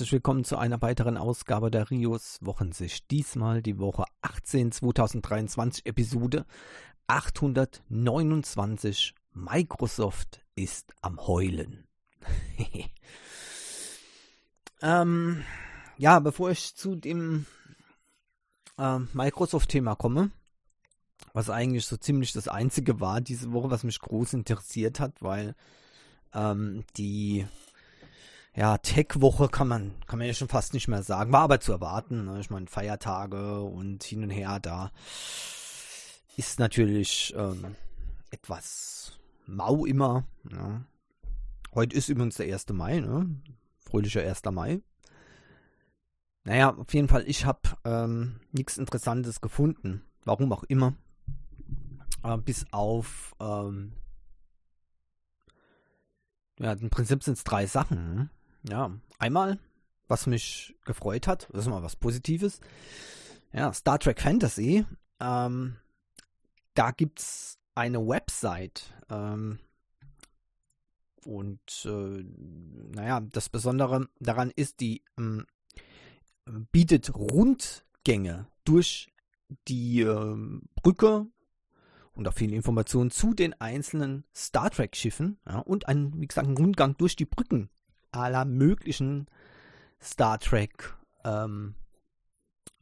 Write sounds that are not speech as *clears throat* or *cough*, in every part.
herzlich willkommen zu einer weiteren Ausgabe der Rios Wochensicht. Diesmal die Woche 18 2023 Episode 829. Microsoft ist am Heulen. *laughs* ähm, ja, bevor ich zu dem äh, Microsoft-Thema komme, was eigentlich so ziemlich das einzige war diese Woche, was mich groß interessiert hat, weil ähm, die ja, Tech-Woche kann man, kann man ja schon fast nicht mehr sagen, war aber zu erwarten. Ne? Ich meine, Feiertage und hin und her, da ist natürlich ähm, etwas mau immer. Ja. Heute ist übrigens der 1. Mai, ne? Fröhlicher 1. Mai. Naja, auf jeden Fall, ich habe ähm, nichts Interessantes gefunden. Warum auch immer. Äh, bis auf, ähm, ja, im Prinzip sind es drei Sachen. Ja, einmal, was mich gefreut hat, das ist mal was Positives. Ja, Star Trek Fantasy. Ähm, da es eine Website. Ähm, und äh, naja, das Besondere daran ist, die ähm, bietet Rundgänge durch die äh, Brücke und auch viele Informationen zu den einzelnen Star Trek-Schiffen ja, und einen, wie gesagt, einen Rundgang durch die Brücken aller möglichen Star Trek ähm,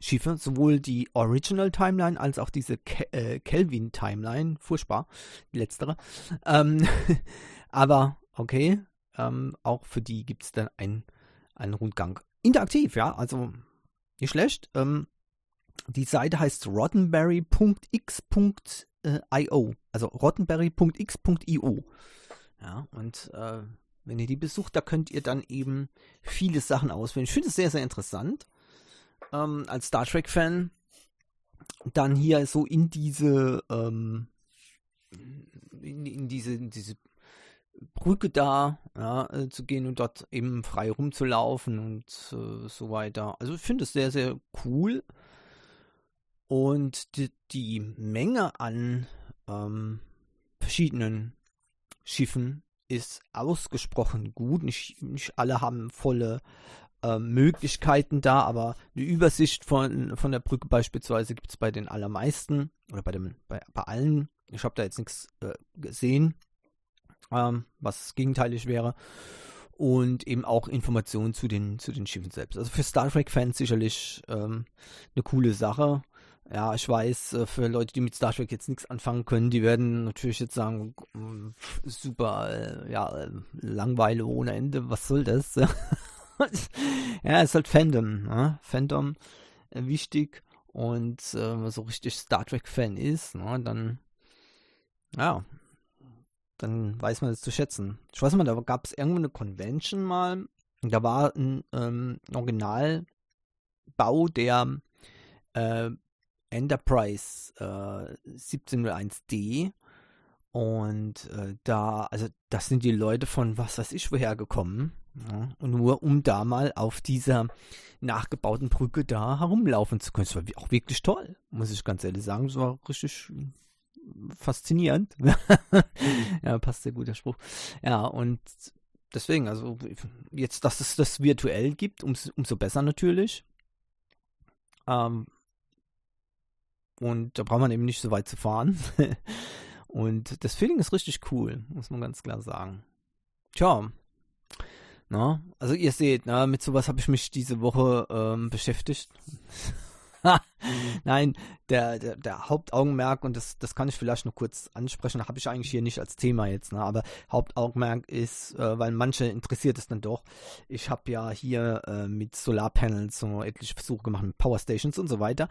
Schiffe, sowohl die Original Timeline als auch diese Ke äh, Kelvin Timeline, furchtbar, die letztere. Ähm, *laughs* aber okay, ähm, auch für die gibt es dann einen, einen Rundgang. Interaktiv, ja, also nicht schlecht. Ähm, die Seite heißt roddenberry.x.io, also roddenberry.x.io. Ja, und äh, wenn ihr die besucht, da könnt ihr dann eben viele Sachen auswählen. Ich finde es sehr, sehr interessant. Ähm, als Star Trek-Fan dann hier so in diese, ähm, in, in, diese, in diese Brücke da ja, äh, zu gehen und dort eben frei rumzulaufen und äh, so weiter. Also ich finde es sehr, sehr cool. Und die, die Menge an ähm, verschiedenen Schiffen ist ausgesprochen gut. Nicht, nicht alle haben volle äh, Möglichkeiten da, aber eine Übersicht von, von der Brücke beispielsweise gibt es bei den allermeisten oder bei, dem, bei, bei allen. Ich habe da jetzt nichts äh, gesehen, ähm, was gegenteilig wäre. Und eben auch Informationen zu den, zu den Schiffen selbst. Also für Star Trek-Fans sicherlich ähm, eine coole Sache. Ja, ich weiß, äh, für Leute, die mit Star Trek jetzt nichts anfangen können, die werden natürlich jetzt sagen, super, äh, ja, äh, Langweile ohne Ende, was soll das? *laughs* ja, ist halt Fandom, ne? Fandom wichtig und äh, so richtig Star Trek-Fan ist, ne? dann, ja, dann weiß man es zu schätzen. Ich weiß mal, da gab es irgendwo eine Convention mal, da war ein ähm, Originalbau der äh, Enterprise äh, 1701D. Und äh, da, also das sind die Leute von was weiß ich woher gekommen. Ja, und nur um da mal auf dieser nachgebauten Brücke da herumlaufen zu können. Das war auch wirklich toll, muss ich ganz ehrlich sagen. Das war richtig faszinierend. *laughs* ja, passt sehr gut der Spruch. Ja, und deswegen, also jetzt, dass es das virtuell gibt, umso, umso besser natürlich. Ähm, und da braucht man eben nicht so weit zu fahren. *laughs* und das Feeling ist richtig cool, muss man ganz klar sagen. Tja. Na, also ihr seht, na, mit sowas habe ich mich diese Woche ähm, beschäftigt. *laughs* *laughs* Nein, der, der, der, Hauptaugenmerk, und das, das kann ich vielleicht noch kurz ansprechen, habe ich eigentlich hier nicht als Thema jetzt, ne? aber Hauptaugenmerk ist, äh, weil manche interessiert es dann doch, ich habe ja hier äh, mit Solarpanels so etliche Versuche gemacht, mit Powerstations und so weiter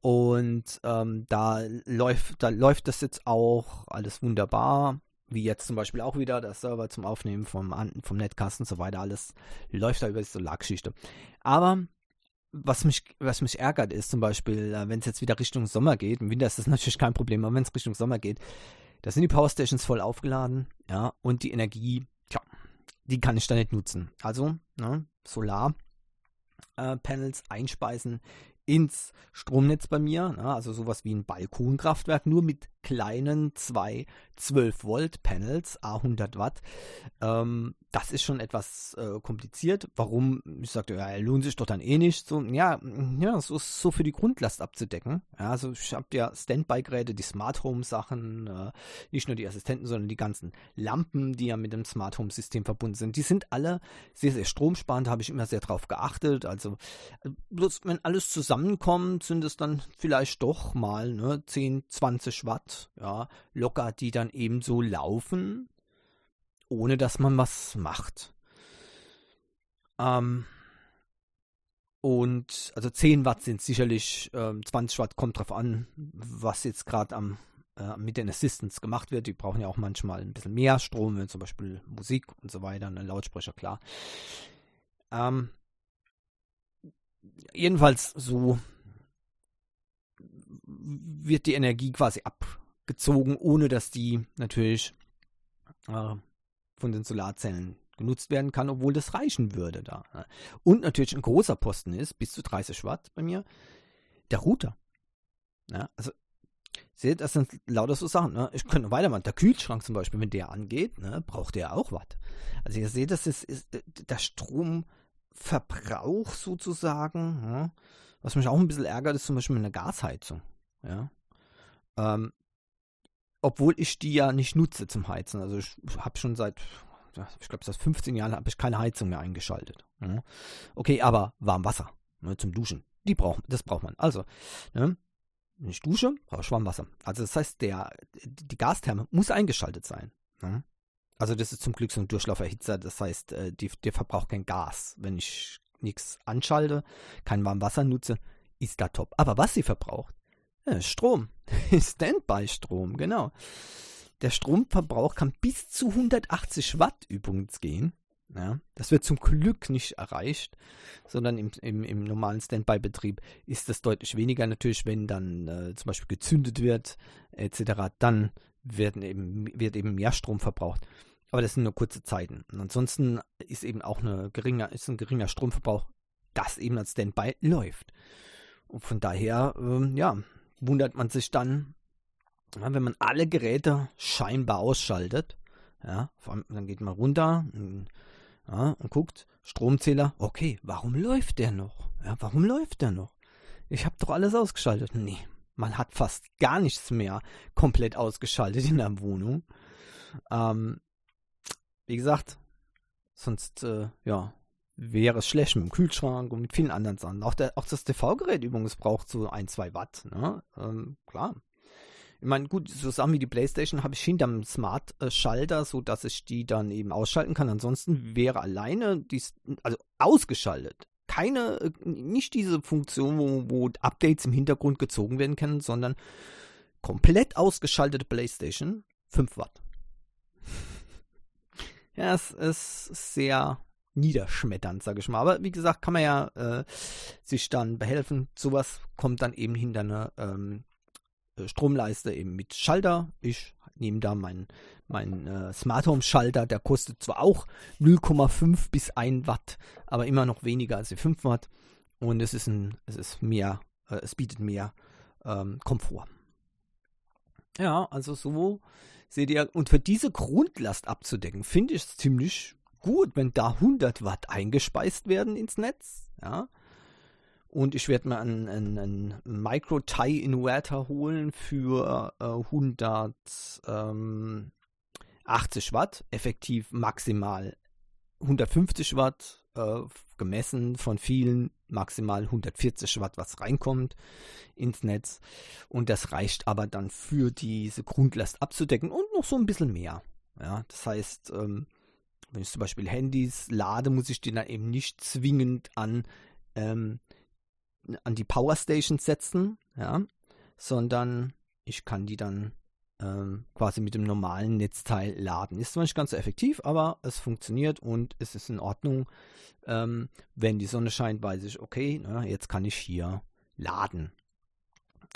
und ähm, da, läuft, da läuft das jetzt auch alles wunderbar wie jetzt zum Beispiel auch wieder der Server zum Aufnehmen vom, vom Netcast und so weiter, alles läuft da über die Solargeschichte. Aber was mich, was mich ärgert, ist zum Beispiel, äh, wenn es jetzt wieder Richtung Sommer geht, im Winter ist das *laughs* natürlich kein Problem, aber wenn es Richtung Sommer geht, da sind die Powerstations voll aufgeladen, ja, und die Energie, tja, die kann ich dann nicht nutzen. Also, ne, Solar. Äh, Panels einspeisen ins Stromnetz bei mir. Ne? Also sowas wie ein Balkonkraftwerk, nur mit kleinen zwei 12 Volt Panels, A100 Watt. Ähm, das ist schon etwas äh, kompliziert. Warum? Ich sagte, ja, lohnt sich doch dann eh nicht. So, ja, ja, so so für die Grundlast abzudecken. Ja, also ich habe ja Standby-Geräte, die Smart Home Sachen, äh, nicht nur die Assistenten, sondern die ganzen Lampen, die ja mit dem Smart Home System verbunden sind. Die sind alle sehr, sehr stromsparend, habe ich immer sehr drauf geachtet. Also bloß wenn alles zusammenkommt, sind es dann vielleicht doch mal ne, 10, 20 Watt, ja, locker, die dann eben so laufen, ohne dass man was macht. Ähm, und also 10 Watt sind sicherlich, ähm, 20 Watt kommt drauf an, was jetzt gerade am äh, mit den Assistants gemacht wird. Die brauchen ja auch manchmal ein bisschen mehr Strom, wenn zum Beispiel Musik und so weiter, ne, Lautsprecher, klar. Ähm, jedenfalls so wird die Energie quasi abgezogen, ohne dass die natürlich äh, von den Solarzellen genutzt werden kann, obwohl das reichen würde da. Ne? Und natürlich ein großer Posten ist, bis zu 30 Watt bei mir, der Router. Ja, also seht, das sind lauter so Sachen. Ne? Ich könnte weitermachen. Der Kühlschrank zum Beispiel, wenn der angeht, ne, braucht der auch Watt. Also ihr seht, das ist, ist der Stromverbrauch sozusagen. Ja? Was mich auch ein bisschen ärgert, ist zum Beispiel eine Gasheizung. Ja. Ähm, obwohl ich die ja nicht nutze zum Heizen. Also ich habe schon seit, ich glaube seit 15 Jahren habe ich keine Heizung mehr eingeschaltet. Ja. Okay, aber warm Wasser ne, zum Duschen, die braucht, das braucht man. Also, ne, wenn ich dusche, brauche ich warm. Also das heißt, der, die Gastherme muss eingeschaltet sein. Ne? Also das ist zum Glück so ein Durchlauferhitzer, das heißt, äh, die, der verbraucht kein Gas. Wenn ich nichts anschalte, kein warmes Wasser nutze, ist da top. Aber was sie verbraucht, ja, Strom. *laughs* Standby-Strom, genau. Der Stromverbrauch kann bis zu 180 Watt übrigens gehen. Ja, das wird zum Glück nicht erreicht, sondern im, im, im normalen Standby-Betrieb ist das deutlich weniger. Natürlich, wenn dann äh, zum Beispiel gezündet wird, etc., dann werden eben, wird eben mehr Strom verbraucht. Aber das sind nur kurze Zeiten. Und ansonsten ist eben auch eine geringer, ist ein geringer Stromverbrauch, das eben als Standby läuft. Und von daher, ähm, ja, wundert man sich dann, wenn man alle Geräte scheinbar ausschaltet. Ja, dann geht man runter und, ja, und guckt, Stromzähler, okay, warum läuft der noch? Ja, warum läuft der noch? Ich habe doch alles ausgeschaltet. Nee, man hat fast gar nichts mehr komplett ausgeschaltet in der Wohnung. Ähm, wie gesagt, sonst, äh, ja, wäre es schlecht mit dem Kühlschrank und mit vielen anderen Sachen. Auch, der, auch das TV-Gerät übrigens braucht so ein, zwei Watt. Ne? Ähm, klar. Ich meine, gut, so Sachen wie die Playstation habe ich hinterm Smart-Schalter, sodass ich die dann eben ausschalten kann. Ansonsten wäre alleine, dies, also ausgeschaltet. Keine, nicht diese Funktion, wo, wo Updates im Hintergrund gezogen werden können, sondern komplett ausgeschaltete Playstation, 5 Watt. Ja, es ist sehr niederschmetternd, sage ich mal. Aber wie gesagt, kann man ja äh, sich dann behelfen. Sowas kommt dann eben hinter einer ähm, äh, Stromleiste eben mit Schalter. Ich nehme da meinen mein, äh, Smart Home Schalter, der kostet zwar auch 0,5 bis 1 Watt, aber immer noch weniger als die 5 Watt. Und es ist ein, es ist mehr, äh, es bietet mehr ähm, Komfort. Ja, also so seht ihr, und für diese Grundlast abzudecken, finde ich es ziemlich gut, wenn da 100 Watt eingespeist werden ins Netz. Ja. Und ich werde mir einen, einen, einen Micro-Tie-Inverter holen für äh, 180 ähm, Watt, effektiv maximal 150 Watt, äh, gemessen von vielen maximal 140 Watt, was reinkommt ins Netz. Und das reicht aber dann für diese Grundlast abzudecken und noch so ein bisschen mehr. Ja, das heißt, ähm, wenn ich zum Beispiel Handys lade, muss ich die dann eben nicht zwingend an, ähm, an die Powerstation setzen, ja, sondern ich kann die dann ähm, quasi mit dem normalen Netzteil laden. Ist zwar nicht ganz so effektiv, aber es funktioniert und es ist in Ordnung. Ähm, wenn die Sonne scheint, weiß ich, okay, na, jetzt kann ich hier laden.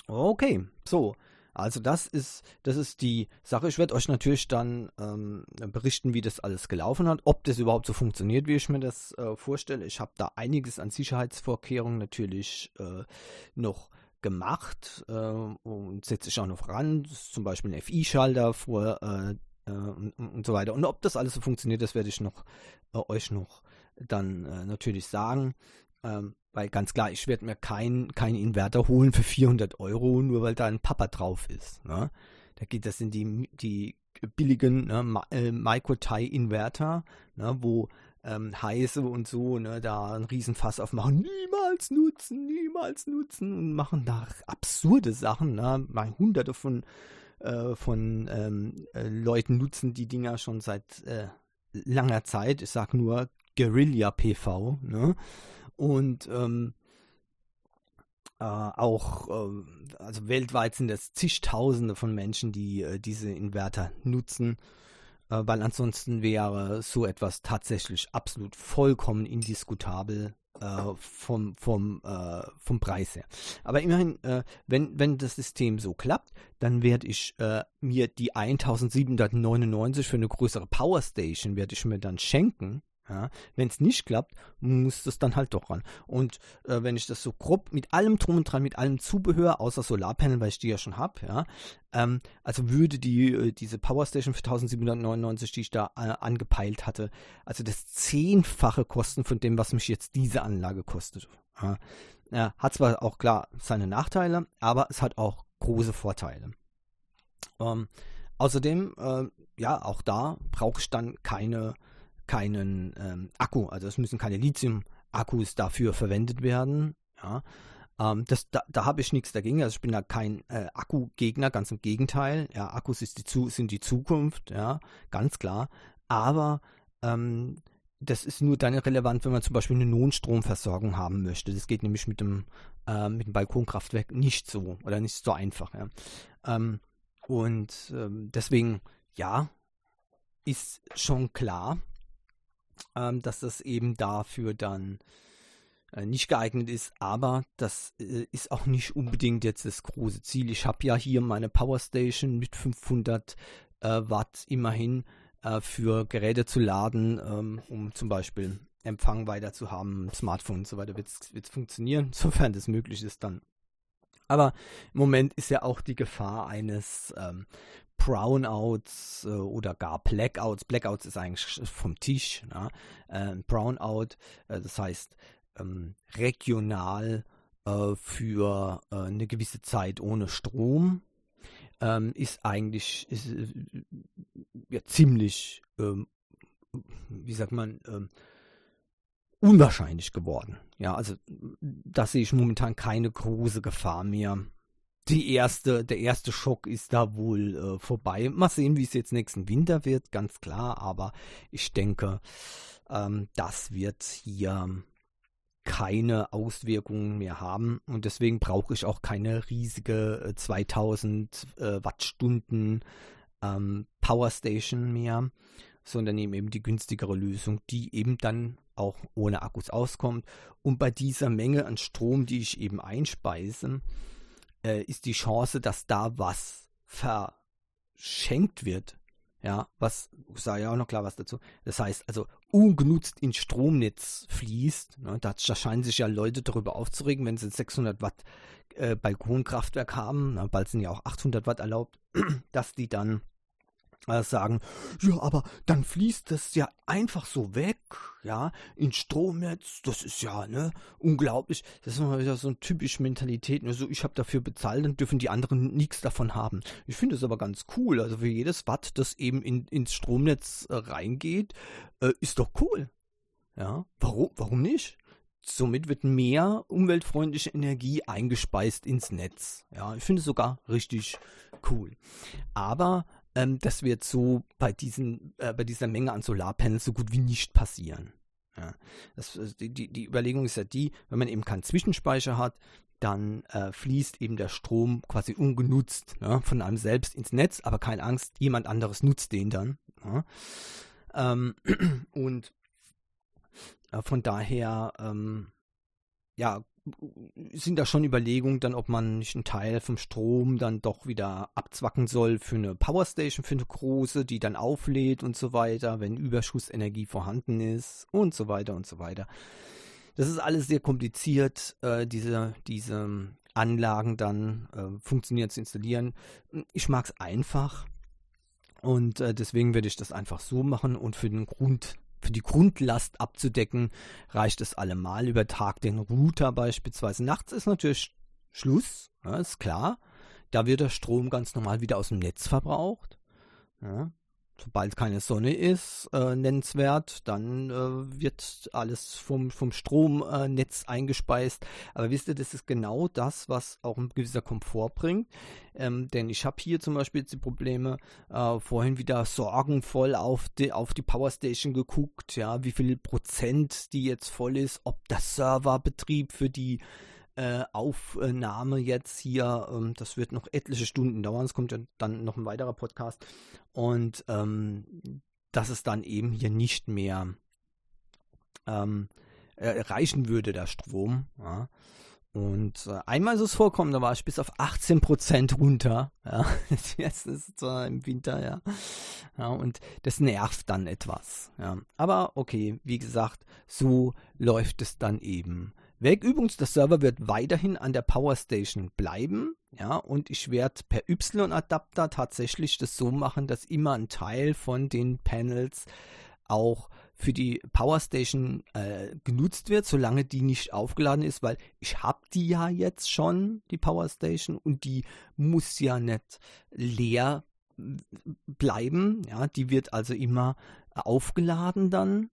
Okay, so. Also das ist, das ist die Sache. Ich werde euch natürlich dann ähm, berichten, wie das alles gelaufen hat, ob das überhaupt so funktioniert, wie ich mir das äh, vorstelle. Ich habe da einiges an Sicherheitsvorkehrungen natürlich äh, noch gemacht äh, und setze ich auch noch ran, zum Beispiel ein FI-Schalter vor äh, äh, und, und, so weiter. Und ob das alles so funktioniert, das werde ich noch äh, euch noch dann äh, natürlich sagen. Ähm, weil ganz klar, ich werde mir keinen kein Inverter holen für 400 Euro, nur weil da ein Papa drauf ist. Ne? Da geht das in die, die billigen ne, Micro-Tie-Inverter, ne, wo ähm, heiße und so, ne, da einen Riesenfass aufmachen, niemals nutzen, niemals nutzen und machen da absurde Sachen, ne, mal hunderte von, äh, von ähm, äh, Leuten nutzen die Dinger schon seit äh, langer Zeit, ich sag nur Guerilla PV, ne, und ähm, äh, auch, äh, also weltweit sind es zigtausende von Menschen, die äh, diese Inverter nutzen, weil ansonsten wäre so etwas tatsächlich absolut vollkommen indiskutabel äh, vom, vom, äh, vom Preis her. Aber immerhin, wenn, wenn das System so klappt, dann werde ich mir die 1799 für eine größere Powerstation werde ich mir dann schenken ja, wenn es nicht klappt, muss das dann halt doch ran. Und äh, wenn ich das so grob mit allem drum und dran, mit allem Zubehör, außer Solarpanel, weil ich die ja schon habe, ja, ähm, also würde die äh, diese Powerstation für 1799, die ich da äh, angepeilt hatte, also das zehnfache kosten von dem, was mich jetzt diese Anlage kostet. Ja. Ja, hat zwar auch klar seine Nachteile, aber es hat auch große Vorteile. Ähm, außerdem, äh, ja, auch da brauche ich dann keine keinen ähm, Akku, also es müssen keine Lithium-Akkus dafür verwendet werden. Ja. Ähm, das, da, da habe ich nichts dagegen. Also ich bin da kein äh, Akku-Gegner, ganz im Gegenteil. Ja, Akkus die, sind die Zukunft, ja, ganz klar. Aber ähm, das ist nur dann relevant, wenn man zum Beispiel eine Notstromversorgung haben möchte. Das geht nämlich mit dem, äh, mit dem Balkonkraftwerk nicht so oder nicht so einfach. Ja. Ähm, und ähm, deswegen, ja, ist schon klar, ähm, dass das eben dafür dann äh, nicht geeignet ist, aber das äh, ist auch nicht unbedingt jetzt das große Ziel. Ich habe ja hier meine Powerstation mit 500 äh, Watt immerhin äh, für Geräte zu laden, ähm, um zum Beispiel Empfang weiter zu haben, Smartphone und so weiter wird es funktionieren, *laughs* sofern das möglich ist dann. Aber im Moment ist ja auch die Gefahr eines ähm, Brownouts äh, oder gar Blackouts. Blackouts ist eigentlich vom Tisch. Ne? Äh, Brownout, äh, das heißt ähm, regional äh, für äh, eine gewisse Zeit ohne Strom, ähm, ist eigentlich ist, äh, ja, ziemlich, ähm, wie sagt man, ähm, unwahrscheinlich geworden. Ja, also da sehe ich momentan keine große Gefahr mehr die erste, der erste Schock ist da wohl äh, vorbei. Mal sehen, wie es jetzt nächsten Winter wird, ganz klar. Aber ich denke, ähm, das wird hier keine Auswirkungen mehr haben und deswegen brauche ich auch keine riesige äh, 2000 äh, Wattstunden ähm, Powerstation mehr, sondern eben die günstigere Lösung, die eben dann auch ohne Akkus auskommt. Und bei dieser Menge an Strom, die ich eben einspeise, äh, ist die Chance, dass da was verschenkt wird. Ja, was, ich sage ja auch noch klar was dazu. Das heißt, also ungenutzt ins Stromnetz fließt. Ne, da, da, scheinen sich ja Leute darüber aufzuregen, wenn sie 600 Watt äh, Balkonkraftwerk haben, na, bald sind ja auch 800 Watt erlaubt, *clears throat* dass die dann sagen, ja, aber dann fließt das ja einfach so weg, ja, ins Stromnetz, das ist ja, ne, unglaublich. Das ist mal wieder so eine typische Mentalität, ne, so ich habe dafür bezahlt, dann dürfen die anderen nichts davon haben. Ich finde es aber ganz cool, also für jedes Watt, das eben in, ins Stromnetz äh, reingeht, äh, ist doch cool. Ja, warum, warum nicht? Somit wird mehr umweltfreundliche Energie eingespeist ins Netz. Ja, ich finde es sogar richtig cool. Aber ähm, das wird so bei, diesen, äh, bei dieser Menge an Solarpanels so gut wie nicht passieren. Ja. Das, äh, die, die, Überlegung ist ja die, wenn man eben keinen Zwischenspeicher hat, dann äh, fließt eben der Strom quasi ungenutzt ne, von einem selbst ins Netz, aber keine Angst, jemand anderes nutzt den dann. Ja. Ähm, *clears throat* und äh, von daher, ähm, ja, sind da schon Überlegungen dann, ob man nicht einen Teil vom Strom dann doch wieder abzwacken soll für eine Powerstation, für eine große, die dann auflädt und so weiter, wenn Überschussenergie vorhanden ist und so weiter und so weiter. Das ist alles sehr kompliziert, äh, diese, diese Anlagen dann äh, funktioniert zu installieren. Ich mag es einfach und äh, deswegen werde ich das einfach so machen und für den Grund für die Grundlast abzudecken, reicht es allemal über Tag den Router beispielsweise. Nachts ist natürlich Schluss, ja, ist klar. Da wird der Strom ganz normal wieder aus dem Netz verbraucht. Ja sobald keine Sonne ist, äh, nennenswert, dann äh, wird alles vom, vom Stromnetz äh, eingespeist. Aber wisst ihr, das ist genau das, was auch ein gewisser Komfort bringt. Ähm, denn ich habe hier zum Beispiel die Probleme, äh, vorhin wieder sorgenvoll auf die, auf die Powerstation geguckt, ja, wie viel Prozent die jetzt voll ist, ob der Serverbetrieb für die Aufnahme jetzt hier, ähm, das wird noch etliche Stunden dauern, es kommt ja dann noch ein weiterer Podcast und ähm, dass es dann eben hier nicht mehr ähm, äh, reichen würde, der Strom. Ja. Und äh, einmal ist es vorkommen, da war ich bis auf 18% runter. Ja. *laughs* Jetzt ist es zwar im Winter, ja. ja. Und das nervt dann etwas. Ja. Aber okay, wie gesagt, so läuft es dann eben weg. Der Server wird weiterhin an der Powerstation bleiben. Ja, und ich werde per Y-Adapter tatsächlich das so machen, dass immer ein Teil von den Panels auch für die Powerstation äh, genutzt wird, solange die nicht aufgeladen ist, weil ich habe die ja jetzt schon, die Powerstation, und die muss ja nicht leer bleiben. Ja, die wird also immer aufgeladen dann.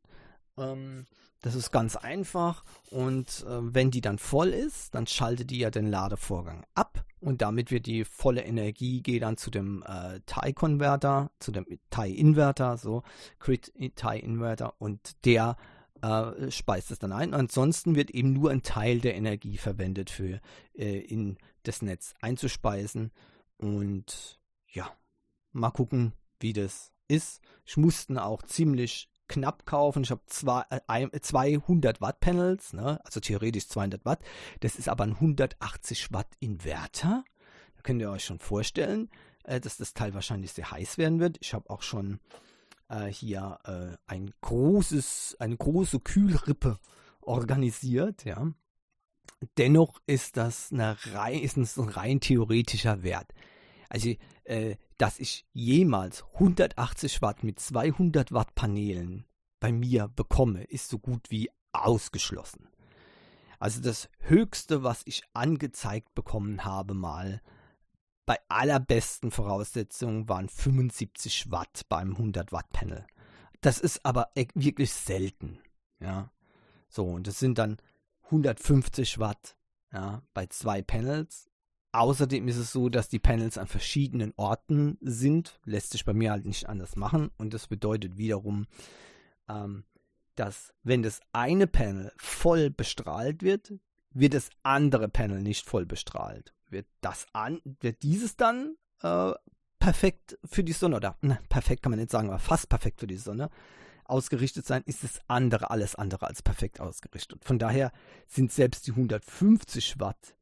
Ähm, das ist ganz einfach und äh, wenn die dann voll ist, dann schaltet die ja den Ladevorgang ab und damit wird die volle Energie geht dann zu dem äh, TIE-Konverter, zu dem TIE-Inverter, so Crit TIE-Inverter und der äh, speist es dann ein. Ansonsten wird eben nur ein Teil der Energie verwendet für äh, in das Netz einzuspeisen und ja, mal gucken, wie das ist. Ich musste auch ziemlich knapp kaufen. Ich habe äh, 200 Watt Panels, ne? also theoretisch 200 Watt. Das ist aber ein 180 Watt Inverter. Da könnt ihr euch schon vorstellen, äh, dass das Teil wahrscheinlich sehr heiß werden wird. Ich habe auch schon äh, hier äh, ein großes, eine große Kühlrippe organisiert, ja. Dennoch ist das, eine rein, ist ein rein theoretischer Wert. Also, äh, dass ich jemals 180 Watt mit 200 Watt Paneelen bei mir bekomme, ist so gut wie ausgeschlossen. Also das Höchste, was ich angezeigt bekommen habe mal, bei allerbesten Voraussetzungen waren 75 Watt beim 100 Watt Panel. Das ist aber e-, wirklich selten, ja. So, und das sind dann 150 Watt, ja, bei zwei Panels Außerdem ist es so, dass die Panels an verschiedenen Orten sind. Lässt sich bei mir halt nicht anders machen. Und das bedeutet wiederum, ähm, dass wenn das eine Panel voll bestrahlt wird, wird das andere Panel nicht voll bestrahlt. Wird, das an, wird dieses dann äh, perfekt für die Sonne, oder ne, perfekt kann man nicht sagen, aber fast perfekt für die Sonne ausgerichtet sein, ist das andere alles andere als perfekt ausgerichtet. Von daher sind selbst die 150 Watt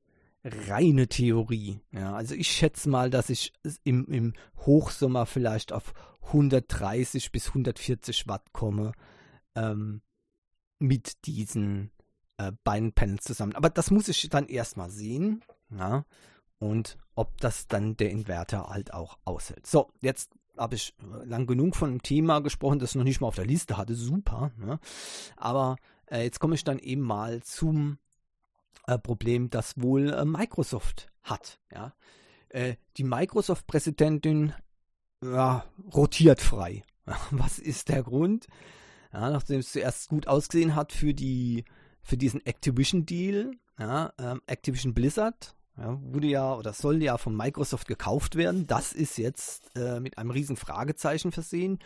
reine Theorie. Ja, also ich schätze mal, dass ich im, im Hochsommer vielleicht auf 130 bis 140 Watt komme ähm, mit diesen äh, beiden Panels zusammen. Aber das muss ich dann erstmal sehen. Ja, und ob das dann der Inverter halt auch aushält. So, jetzt habe ich lang genug von einem Thema gesprochen, das ich noch nicht mal auf der Liste hatte. Super. Ne? Aber äh, jetzt komme ich dann eben mal zum äh, Problem, das wohl äh, Microsoft hat. Ja? Äh, die Microsoft-Präsidentin ja, rotiert frei. *laughs* Was ist der Grund? Ja, nachdem es zuerst gut ausgesehen hat für die für diesen Activision-Deal, ja, ähm, Activision Blizzard, wurde ja oder soll ja von Microsoft gekauft werden. Das ist jetzt äh, mit einem riesen Fragezeichen versehen.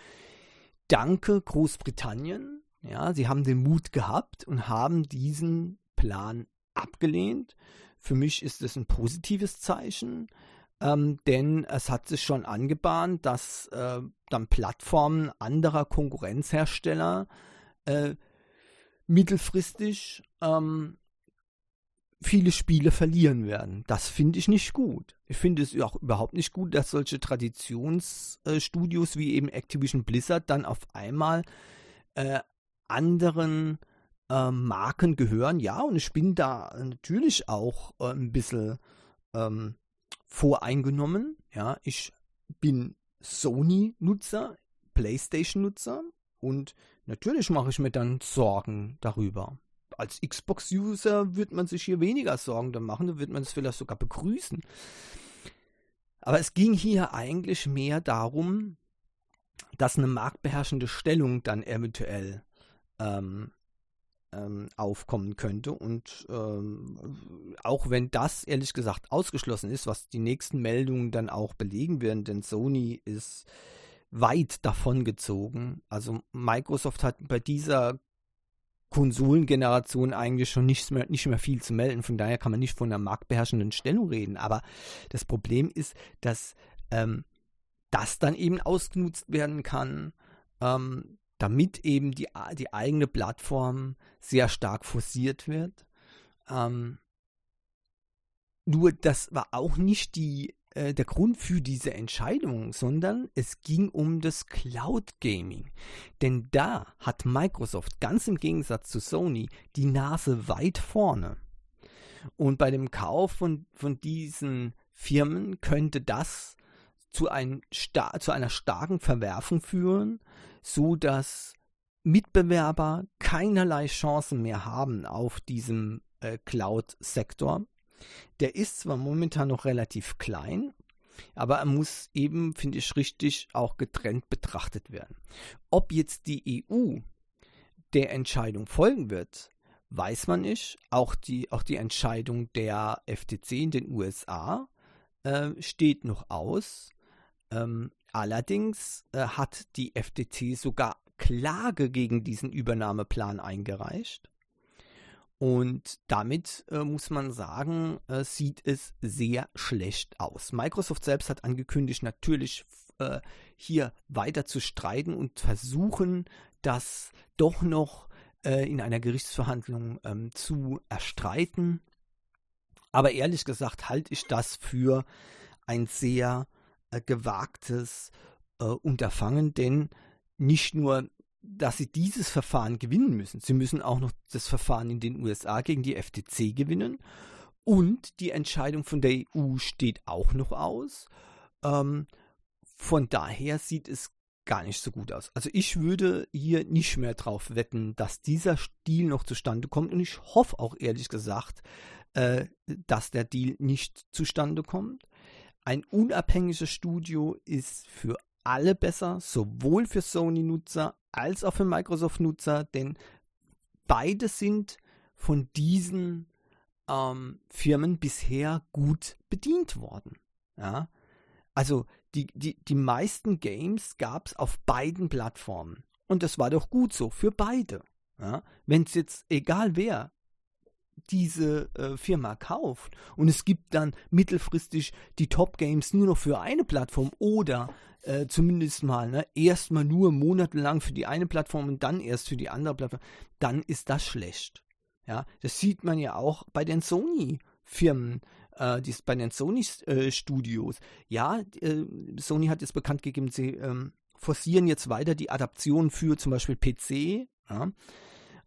Danke Großbritannien. Ja, sie haben den Mut gehabt und haben diesen Plan abgelehnt. Für mich ist es ein positives Zeichen, ähm, denn es hat sich schon angebahnt, dass äh, dann Plattformen anderer Konkurrenzhersteller äh, mittelfristig ähm, viele Spiele verlieren werden. Das finde ich nicht gut. Ich finde es auch überhaupt nicht gut, dass solche Traditionsstudios äh, wie eben Activision Blizzard dann auf einmal äh, anderen äh, Marken gehören. Ja, und ich bin da natürlich auch äh, ein bisschen ähm, voreingenommen. Ja, ich bin Sony-Nutzer, PlayStation-Nutzer und natürlich mache ich mir dann Sorgen darüber. Als Xbox-User wird man sich hier weniger Sorgen machen, da wird man es vielleicht sogar begrüßen. Aber es ging hier eigentlich mehr darum, dass eine marktbeherrschende Stellung dann eventuell ähm, ähm, aufkommen könnte. Und ähm, auch wenn das ehrlich gesagt ausgeschlossen ist, was die nächsten Meldungen dann auch belegen werden, denn Sony ist weit davon gezogen. Also Microsoft hat bei dieser Konsolengeneration eigentlich schon nicht mehr, nicht mehr viel zu melden. Von daher kann man nicht von einer marktbeherrschenden Stellung reden. Aber das Problem ist, dass ähm, das dann eben ausgenutzt werden kann, ähm, damit eben die, die eigene Plattform sehr stark forciert wird. Ähm, nur das war auch nicht die äh, der Grund für diese Entscheidung, sondern es ging um das Cloud Gaming. Denn da hat Microsoft ganz im Gegensatz zu Sony die Nase weit vorne. Und bei dem Kauf von, von diesen Firmen könnte das zu, ein, zu einer starken Verwerfung führen, so dass Mitbewerber keinerlei Chancen mehr haben auf diesem äh, Cloud-Sektor der ist zwar momentan noch relativ klein, aber er muss eben, finde ich richtig, auch getrennt betrachtet werden. Ob jetzt die EU der Entscheidung folgen wird, weiß man nicht. Auch die, auch die Entscheidung der FTC in den USA äh, steht noch aus. Ähm, allerdings äh, hat die FTC sogar Klage gegen diesen Übernahmeplan eingereicht. Und damit äh, muss man sagen, äh, sieht es sehr schlecht aus. Microsoft selbst hat angekündigt, natürlich äh, hier weiter zu streiten und versuchen, das doch noch äh, in einer Gerichtsverhandlung ähm, zu erstreiten. Aber ehrlich gesagt halte ich das für ein sehr gewagtes äh, Unterfangen, denn nicht nur dass sie dieses Verfahren gewinnen müssen. Sie müssen auch noch das Verfahren in den USA gegen die FTC gewinnen. Und die Entscheidung von der EU steht auch noch aus. Ähm, von daher sieht es gar nicht so gut aus. Also ich würde hier nicht mehr drauf wetten, dass dieser Deal noch zustande kommt. Und ich hoffe auch ehrlich gesagt, äh, dass der Deal nicht zustande kommt. Ein unabhängiges Studio ist für alle besser, sowohl für Sony-Nutzer als auch für Microsoft-Nutzer, denn beide sind von diesen ähm, Firmen bisher gut bedient worden. Ja? Also die, die, die meisten Games gab es auf beiden Plattformen. Und das war doch gut so für beide. Ja? Wenn es jetzt, egal wer, diese äh, Firma kauft und es gibt dann mittelfristig die Top Games nur noch für eine Plattform oder äh, zumindest mal ne, erstmal nur monatelang für die eine Plattform und dann erst für die andere Plattform, dann ist das schlecht. Ja, das sieht man ja auch bei den Sony Firmen, äh, die, bei den Sony äh. Ja, äh, Sony hat jetzt bekannt gegeben, sie ähm, forcieren jetzt weiter die Adaption für zum Beispiel PC. Ja?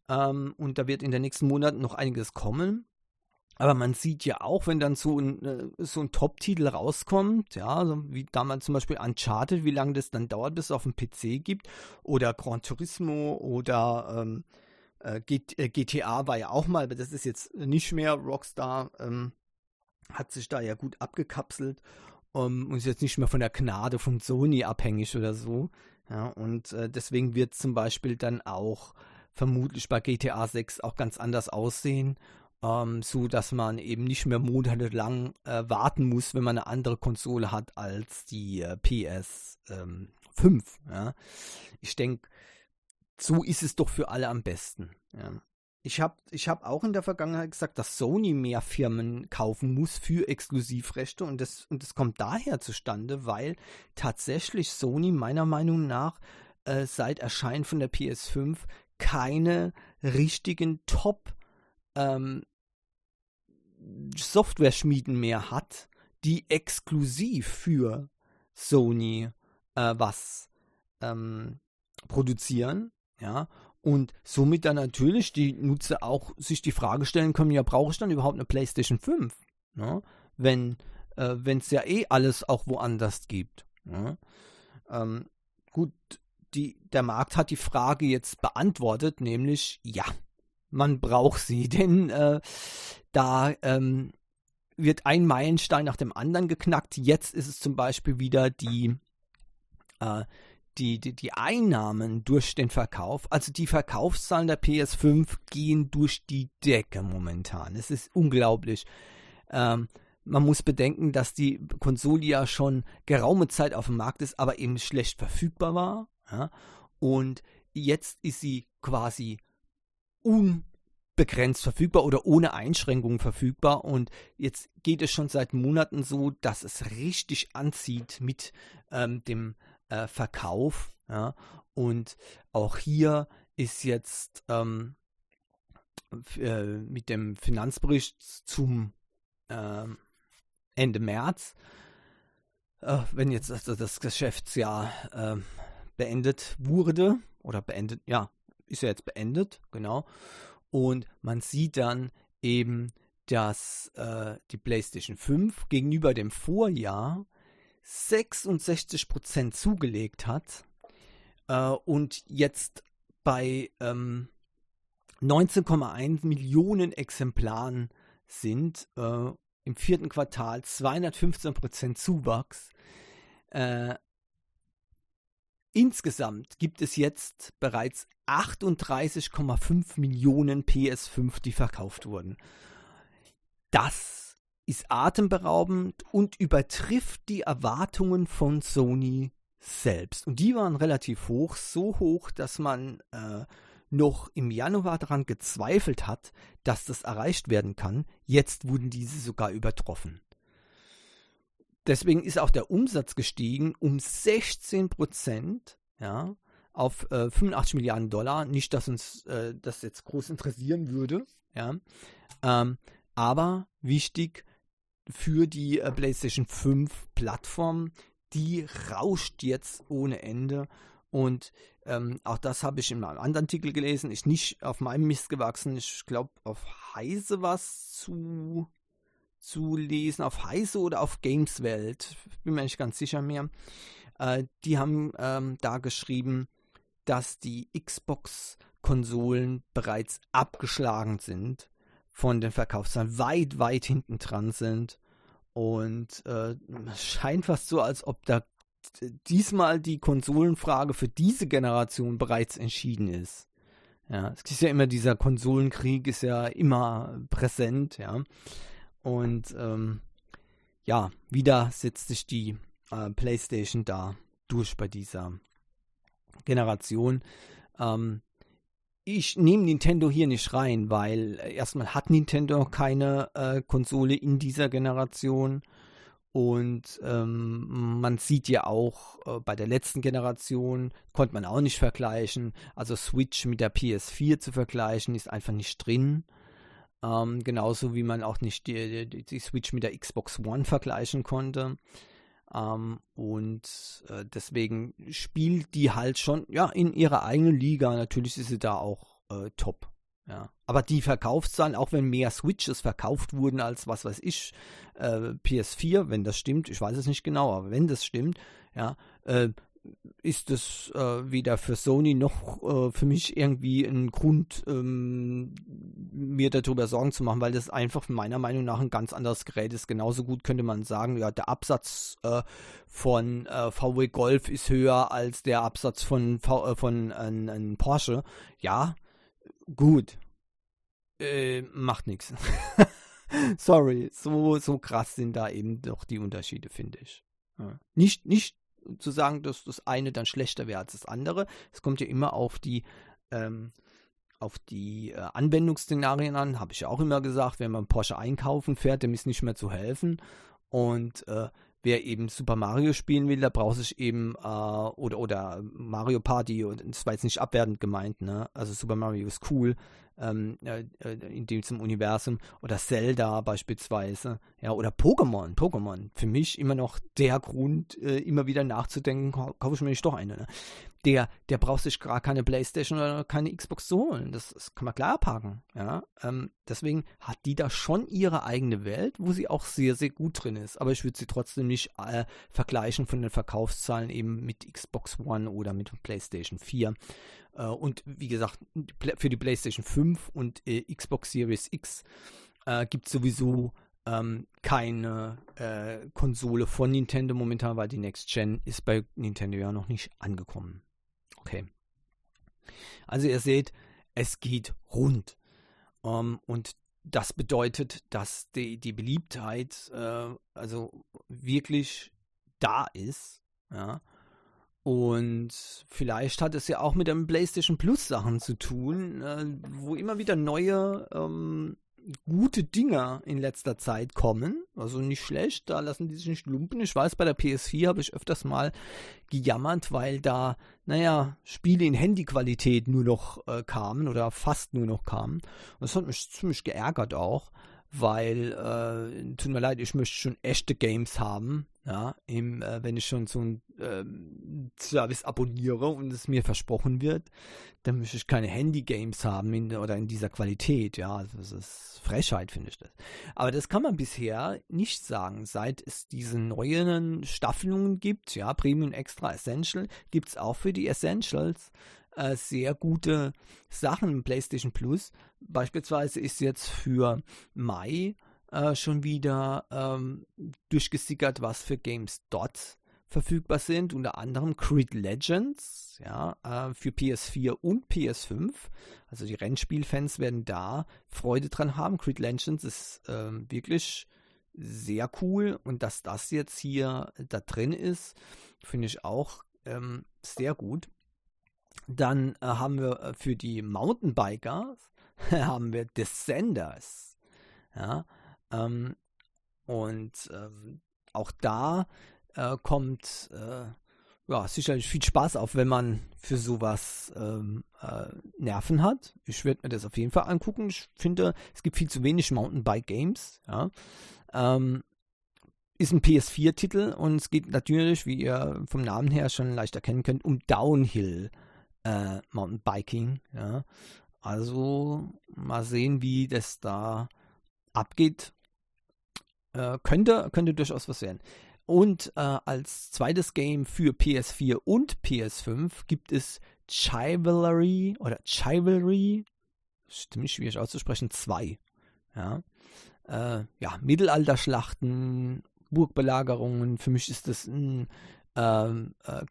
Ähm, und da wird in den nächsten Monaten noch einiges kommen. Aber man sieht ja auch, wenn dann so ein, äh, so ein Top-Titel rauskommt, ja, so wie damals zum Beispiel Uncharted, wie lange das dann dauert, bis es auf dem PC gibt, oder Gran Turismo oder ähm, äh, GTA äh, war ja auch mal, aber das ist jetzt nicht mehr. Rockstar ähm, hat sich da ja gut abgekapselt um, und ist jetzt nicht mehr von der Gnade von Sony abhängig oder so. Ja, und äh, deswegen wird zum Beispiel dann auch vermutlich bei GTA 6 auch ganz anders aussehen. Ähm, so dass man eben nicht mehr monatelang äh, warten muss, wenn man eine andere Konsole hat als die äh, PS ähm, 5. Ja. Ich denke, so ist es doch für alle am besten. Ja. Ich habe ich hab auch in der Vergangenheit gesagt, dass Sony mehr Firmen kaufen muss für Exklusivrechte und das, und das kommt daher zustande, weil tatsächlich Sony meiner Meinung nach äh, seit Erscheinen von der PS5 keine richtigen Top ähm, Software-Schmieden mehr hat, die exklusiv für Sony äh, was ähm, produzieren, ja, und somit dann natürlich die Nutzer auch sich die Frage stellen können, ja, brauche ich dann überhaupt eine PlayStation 5? Ne? Wenn äh, es ja eh alles auch woanders gibt. Ne? Ähm, gut, die, der Markt hat die Frage jetzt beantwortet, nämlich ja, man braucht sie, *laughs* denn äh, da ähm, wird ein Meilenstein nach dem anderen geknackt. Jetzt ist es zum Beispiel wieder die, äh, die, die, die Einnahmen durch den Verkauf, also die Verkaufszahlen der PS5 gehen durch die Decke momentan. Es ist unglaublich. Ähm, man muss bedenken, dass die Konsole ja schon geraume Zeit auf dem Markt ist, aber eben schlecht verfügbar war. Ja? Und jetzt ist sie quasi unbegrenzt verfügbar oder ohne Einschränkungen verfügbar. Und jetzt geht es schon seit Monaten so, dass es richtig anzieht mit ähm, dem äh, Verkauf. Ja? Und auch hier ist jetzt ähm, äh, mit dem Finanzbericht zum äh, Ende März, äh, wenn jetzt das, das Geschäftsjahr äh, beendet wurde oder beendet, ja, ist ja jetzt beendet, genau. Und man sieht dann eben, dass äh, die PlayStation 5 gegenüber dem Vorjahr 66% zugelegt hat äh, und jetzt bei ähm, 19,1 Millionen Exemplaren sind. Äh, Im vierten Quartal 215% Zuwachs. Äh, insgesamt gibt es jetzt bereits 38,5 Millionen PS5, die verkauft wurden. Das ist atemberaubend und übertrifft die Erwartungen von Sony selbst. Und die waren relativ hoch, so hoch, dass man äh, noch im Januar daran gezweifelt hat, dass das erreicht werden kann. Jetzt wurden diese sogar übertroffen. Deswegen ist auch der Umsatz gestiegen um 16 Prozent, ja, auf äh, 85 Milliarden Dollar. Nicht, dass uns äh, das jetzt groß interessieren würde, ja. Ähm, aber wichtig, für die äh, PlayStation 5 Plattform. Die rauscht jetzt ohne Ende. Und ähm, auch das habe ich in einem anderen Artikel gelesen. Ist nicht auf meinem Mist gewachsen. Ich glaube, auf Heise was zu, zu lesen. Auf Heise oder auf Gameswelt. Bin mir nicht ganz sicher mehr. Äh, die haben ähm, da geschrieben, dass die Xbox-Konsolen bereits abgeschlagen sind von den Verkaufszahlen weit, weit hinten dran sind. Und äh, scheint fast so, als ob da diesmal die Konsolenfrage für diese Generation bereits entschieden ist. Ja, es ist ja immer dieser Konsolenkrieg, ist ja immer präsent, ja. Und ähm, ja, wieder setzt sich die äh, PlayStation da durch bei dieser Generation. Ähm, ich nehme Nintendo hier nicht rein, weil äh, erstmal hat Nintendo keine äh, Konsole in dieser Generation. Und ähm, man sieht ja auch, äh, bei der letzten Generation konnte man auch nicht vergleichen. Also Switch mit der PS4 zu vergleichen, ist einfach nicht drin. Ähm, genauso wie man auch nicht die, die, die, Switch mit der Xbox One vergleichen konnte. Ähm, und äh, deswegen spielt die halt schon, ja, in ihrer eigenen Liga. Natürlich ist sie da auch äh, top. Ja. Aber die Verkaufszahlen, auch wenn mehr Switches verkauft wurden als was weiß ich, äh, PS4, wenn das stimmt, ich weiß es nicht genau, aber wenn das stimmt, ja, äh, ist es äh, weder für Sony noch äh, für mich irgendwie ein Grund, ähm, mir darüber Sorgen zu machen, weil das einfach meiner Meinung nach ein ganz anderes Gerät ist. Genauso gut könnte man sagen, ja, der Absatz äh, von äh, VW Golf ist höher als der Absatz von, v äh, von äh, Porsche. Ja, gut. Äh, macht nichts. *laughs* Sorry, so, so krass sind da eben doch die Unterschiede, finde ich. Nicht, nicht zu sagen, dass das eine dann schlechter wäre als das andere. Es kommt ja immer auf die, ähm, auf die äh, Anwendungsszenarien an, habe ich ja auch immer gesagt, wenn man Porsche einkaufen fährt, dem ist nicht mehr zu helfen. Und äh, wer eben Super Mario spielen will, da braucht sich eben, äh, oder, oder Mario Party, und das war jetzt nicht abwertend gemeint, ne? Also Super Mario ist cool, ähm, äh, in diesem Universum oder Zelda beispielsweise, ja, oder Pokémon, Pokémon, für mich immer noch der Grund, äh, immer wieder nachzudenken, kaufe ich mir nicht doch eine, ne? Der, der braucht sich gar keine Playstation oder keine Xbox zu holen, das, das kann man klar abhaken, ja, ähm, deswegen hat die da schon ihre eigene Welt, wo sie auch sehr, sehr gut drin ist, aber ich würde sie trotzdem nicht äh, vergleichen von den Verkaufszahlen eben mit Xbox One oder mit Playstation 4 äh, und wie gesagt, für die PlayStation 5 und äh, Xbox Series X äh, gibt es sowieso ähm, keine äh, Konsole von Nintendo momentan, weil die Next Gen ist bei Nintendo ja noch nicht angekommen. Okay. Also ihr seht, es geht rund. Um, ähm, und das bedeutet, dass die, die Beliebtheit äh, also wirklich da ist. Ja. Und vielleicht hat es ja auch mit dem PlayStation Plus Sachen zu tun, äh, wo immer wieder neue ähm, gute Dinger in letzter Zeit kommen. Also nicht schlecht, da lassen die sich nicht lumpen. Ich weiß, bei der PS4 habe ich öfters mal gejammert, weil da, naja, Spiele in Handyqualität nur noch äh, kamen oder fast nur noch kamen. Und das hat mich ziemlich geärgert auch weil, äh, tut mir leid, ich möchte schon echte Games haben, ja, im, äh, wenn ich schon so einen äh, Service abonniere und es mir versprochen wird, dann möchte ich keine Handy-Games haben in, oder in dieser Qualität, ja, also das ist Frechheit, finde ich das. Aber das kann man bisher nicht sagen, seit es diese neuen Staffelungen gibt, ja, Premium Extra Essential, gibt es auch für die Essentials äh, sehr gute Sachen PlayStation Plus. Beispielsweise ist jetzt für Mai äh, schon wieder ähm, durchgesickert, was für Games dort verfügbar sind, unter anderem Creed Legends, ja, äh, für PS4 und PS5. Also die Rennspielfans werden da Freude dran haben. Creed Legends ist äh, wirklich sehr cool und dass das jetzt hier da drin ist, finde ich auch ähm, sehr gut. Dann äh, haben wir äh, für die Mountainbikers *laughs* haben wir Descenders. Ja, ähm, und ähm, auch da äh, kommt äh, ja, sicherlich viel Spaß auf, wenn man für sowas ähm, äh, Nerven hat. Ich werde mir das auf jeden Fall angucken. Ich finde, es gibt viel zu wenig Mountainbike-Games. Ja. Ähm, ist ein PS4-Titel und es geht natürlich, wie ihr vom Namen her schon leicht erkennen könnt, um Downhill äh, Mountainbiking. Ja. Also mal sehen, wie das da abgeht. Äh, könnte, könnte durchaus was werden. Und äh, als zweites Game für PS4 und PS5 gibt es Chivalry oder Chivalry, ziemlich schwierig auszusprechen, 2. Ja, äh, ja Mittelalterschlachten, Burgbelagerungen. Für mich ist das ein ähm, äh,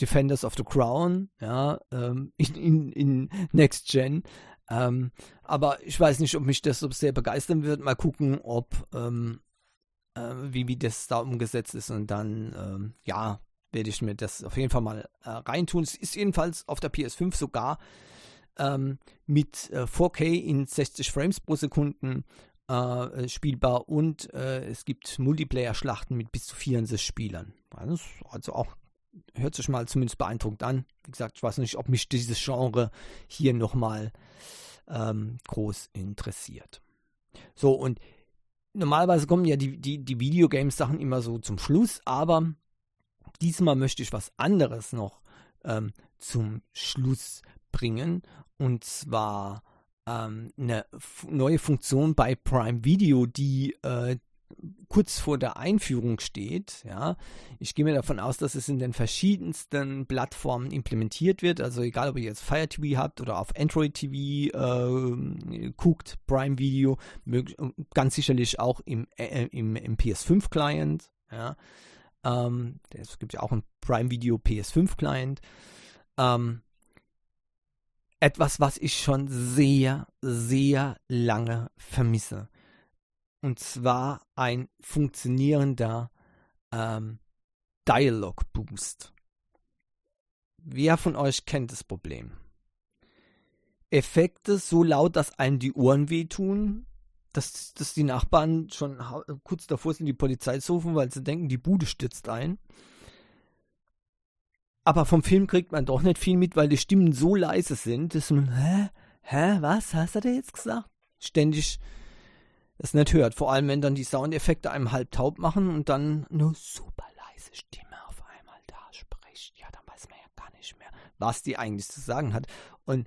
Defenders of the Crown, ja, ähm, *laughs* in, in, in Next Gen. Ähm, aber ich weiß nicht, ob mich das so sehr begeistern wird. Mal gucken, ob ähm, äh, wie, wie das da umgesetzt ist und dann, ähm, ja, werde ich mir das auf jeden Fall mal äh, reintun. Es ist jedenfalls auf der PS5 sogar ähm, mit äh, 4K in 60 Frames pro Sekunde äh, spielbar und äh, es gibt Multiplayer-Schlachten mit bis zu 64 Spielern. Also auch hört sich mal zumindest beeindruckend an. Wie gesagt, ich weiß nicht, ob mich dieses Genre hier nochmal ähm, groß interessiert. So, und normalerweise kommen ja die, die, die Videogames-Sachen immer so zum Schluss, aber diesmal möchte ich was anderes noch ähm, zum Schluss bringen. Und zwar ähm, eine neue Funktion bei Prime Video, die äh, kurz vor der Einführung steht. Ja, ich gehe mir davon aus, dass es in den verschiedensten Plattformen implementiert wird. Also egal, ob ihr jetzt Fire TV habt oder auf Android TV äh, guckt, Prime Video, ganz sicherlich auch im, äh, im, im PS5 Client. Ja, ähm, es gibt ja auch ein Prime Video PS5 Client. Ähm, etwas, was ich schon sehr, sehr lange vermisse. Und zwar ein funktionierender ähm, Dialog Boost. Wer von euch kennt das Problem? Effekte so laut, dass einem die Ohren wehtun, dass, dass die Nachbarn schon kurz davor sind, die Polizei zu rufen, weil sie denken, die Bude stürzt ein. Aber vom Film kriegt man doch nicht viel mit, weil die Stimmen so leise sind, dass man, hä? Hä? Was hast du da jetzt gesagt? Ständig es nicht hört. Vor allem, wenn dann die Soundeffekte einem halb taub machen und dann eine super leise Stimme auf einmal da spricht. Ja, dann weiß man ja gar nicht mehr, was die eigentlich zu sagen hat. Und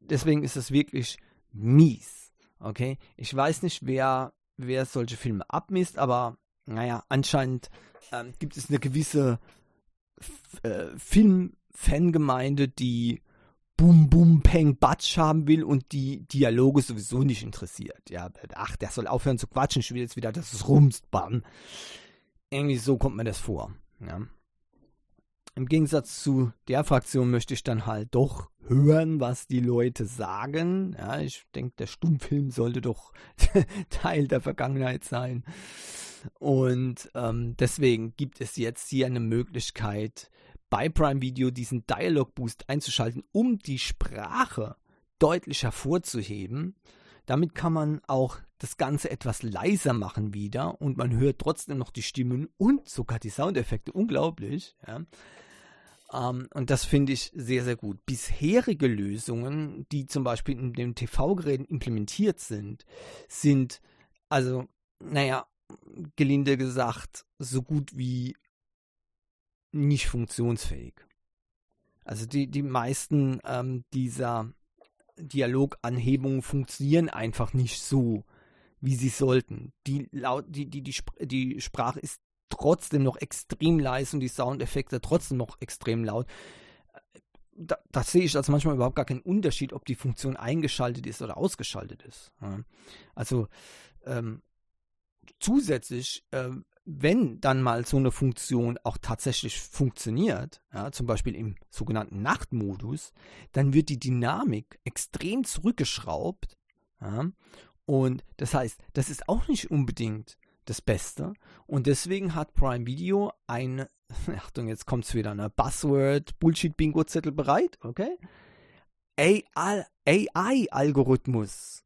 deswegen ist es wirklich mies. Okay? Ich weiß nicht, wer, wer solche Filme abmisst, aber naja, anscheinend ähm, gibt es eine gewisse äh, Film-Fangemeinde, die Boom, Boom, Peng, Batsch haben will und die Dialoge sowieso nicht interessiert. Ja, ach, der soll aufhören zu quatschen, ich will jetzt wieder, dass es rumst, bam. Irgendwie so kommt mir das vor. Ja. Im Gegensatz zu der Fraktion möchte ich dann halt doch hören, was die Leute sagen. Ja, ich denke, der Stummfilm sollte doch *laughs* Teil der Vergangenheit sein. Und ähm, deswegen gibt es jetzt hier eine Möglichkeit, bei Prime Video diesen Dialog Boost einzuschalten, um die Sprache deutlich hervorzuheben. Damit kann man auch das Ganze etwas leiser machen wieder und man hört trotzdem noch die Stimmen und sogar die Soundeffekte. Unglaublich. Ja. Um, ähm, und das finde ich sehr, sehr gut. Bisherige Lösungen, die zum Beispiel in den TV-Geräten implementiert sind, sind also, naja, gelinde gesagt, so gut wie nicht funktionsfähig. Also die, die meisten ähm, dieser Dialoganhebungen funktionieren einfach nicht so, wie sie sollten. Die, laut, die, die, die, die Sprache ist trotzdem noch extrem leise und die Soundeffekte trotzdem noch extrem laut. Da, da, sehe ich also manchmal überhaupt gar keinen Unterschied, ob die Funktion eingeschaltet ist oder ausgeschaltet ist. Also ähm, zusätzlich ähm, wenn dann mal so eine Funktion auch tatsächlich funktioniert, ja, zum Beispiel im sogenannten Nachtmodus, dann wird die Dynamik extrem zurückgeschraubt. Ja, und das heißt, das ist auch nicht unbedingt das Beste. Und deswegen hat Prime Video eine, *laughs* Achtung, jetzt kommt es wieder, eine Buzzword Bullshit-Bingo-Zettel bereit, okay? AI-Algorithmus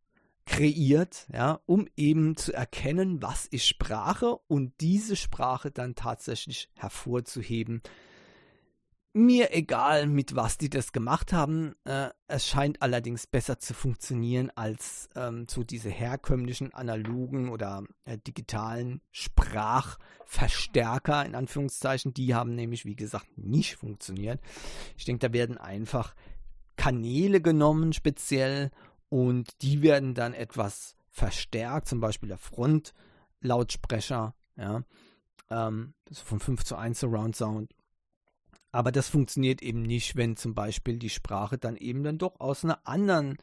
kreiert, ja, um eben zu erkennen, was ist Sprache und diese Sprache dann tatsächlich hervorzuheben. Mir egal, mit was die das gemacht haben. Äh, es scheint allerdings besser zu funktionieren als ähm, so diese herkömmlichen analogen oder äh, digitalen Sprachverstärker in Anführungszeichen. Die haben nämlich, wie gesagt, nicht funktioniert. Ich denke, da werden einfach Kanäle genommen, speziell und die werden dann etwas verstärkt, zum Beispiel der Frontlautsprecher, ja, ähm, also von 5 zu 1 Surround Sound. Aber das funktioniert eben nicht, wenn zum Beispiel die Sprache dann eben dann doch aus einer anderen,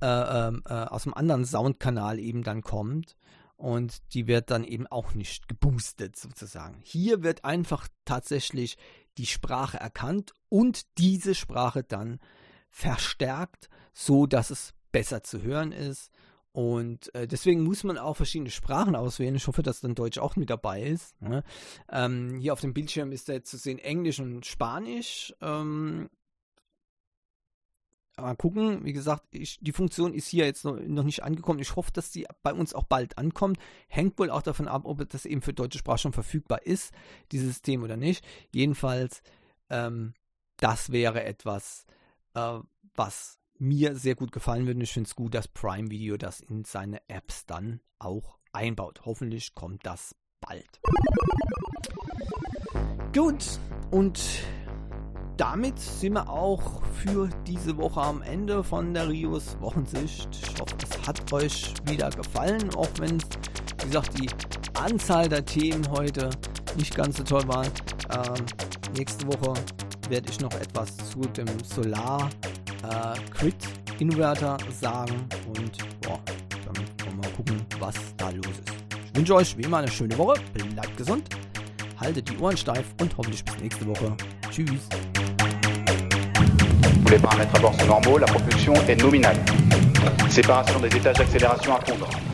äh, ähm, äh, aus einem anderen Soundkanal eben dann kommt. Und die wird dann eben auch nicht geboostet sozusagen. Hier wird einfach tatsächlich die Sprache erkannt und diese Sprache dann verstärkt, so dass es besser zu hören ist. Und äh, deswegen muss man auch verschiedene Sprachen auswählen. Ich hoffe, dass dann Deutsch auch mit dabei ist. Ne? Ähm, hier auf dem Bildschirm ist da zu sehen Englisch und Spanisch. Ähm, mal gucken, wie gesagt, ich, die Funktion ist hier jetzt noch, noch, nicht angekommen. Ich hoffe, dass sie bei uns auch bald ankommt. Hängt wohl auch davon ab, ob das eben für deutsche Sprache schon verfügbar ist, dieses System oder nicht. Jedenfalls, ähm, das wäre etwas, äh, was mir sehr gut gefallen würde. Ich finde es gut, dass Prime Video das in seine Apps dann auch einbaut. Hoffentlich kommt das bald. Gut, und damit sind wir auch für diese Woche am Ende von der Rios Wochensicht. Ich hoffe, es hat euch wieder gefallen, auch wenn, wie gesagt, die Anzahl der Themen heute nicht ganz so toll waren. Ähm, nächste Woche werde ich noch etwas zu dem Solar äh, Crit Inverter sagen und boah, dann wollen wir mal gucken, was da los ist. Ich wünsche euch wie immer eine schöne Woche, bleibt gesund, haltet die Ohren steif und hoffentlich bis nächste Woche. Tschüss. Les paramètres à bord sont normaux, la propulsion est nominale. Séparation des étages d'accélération à fondre.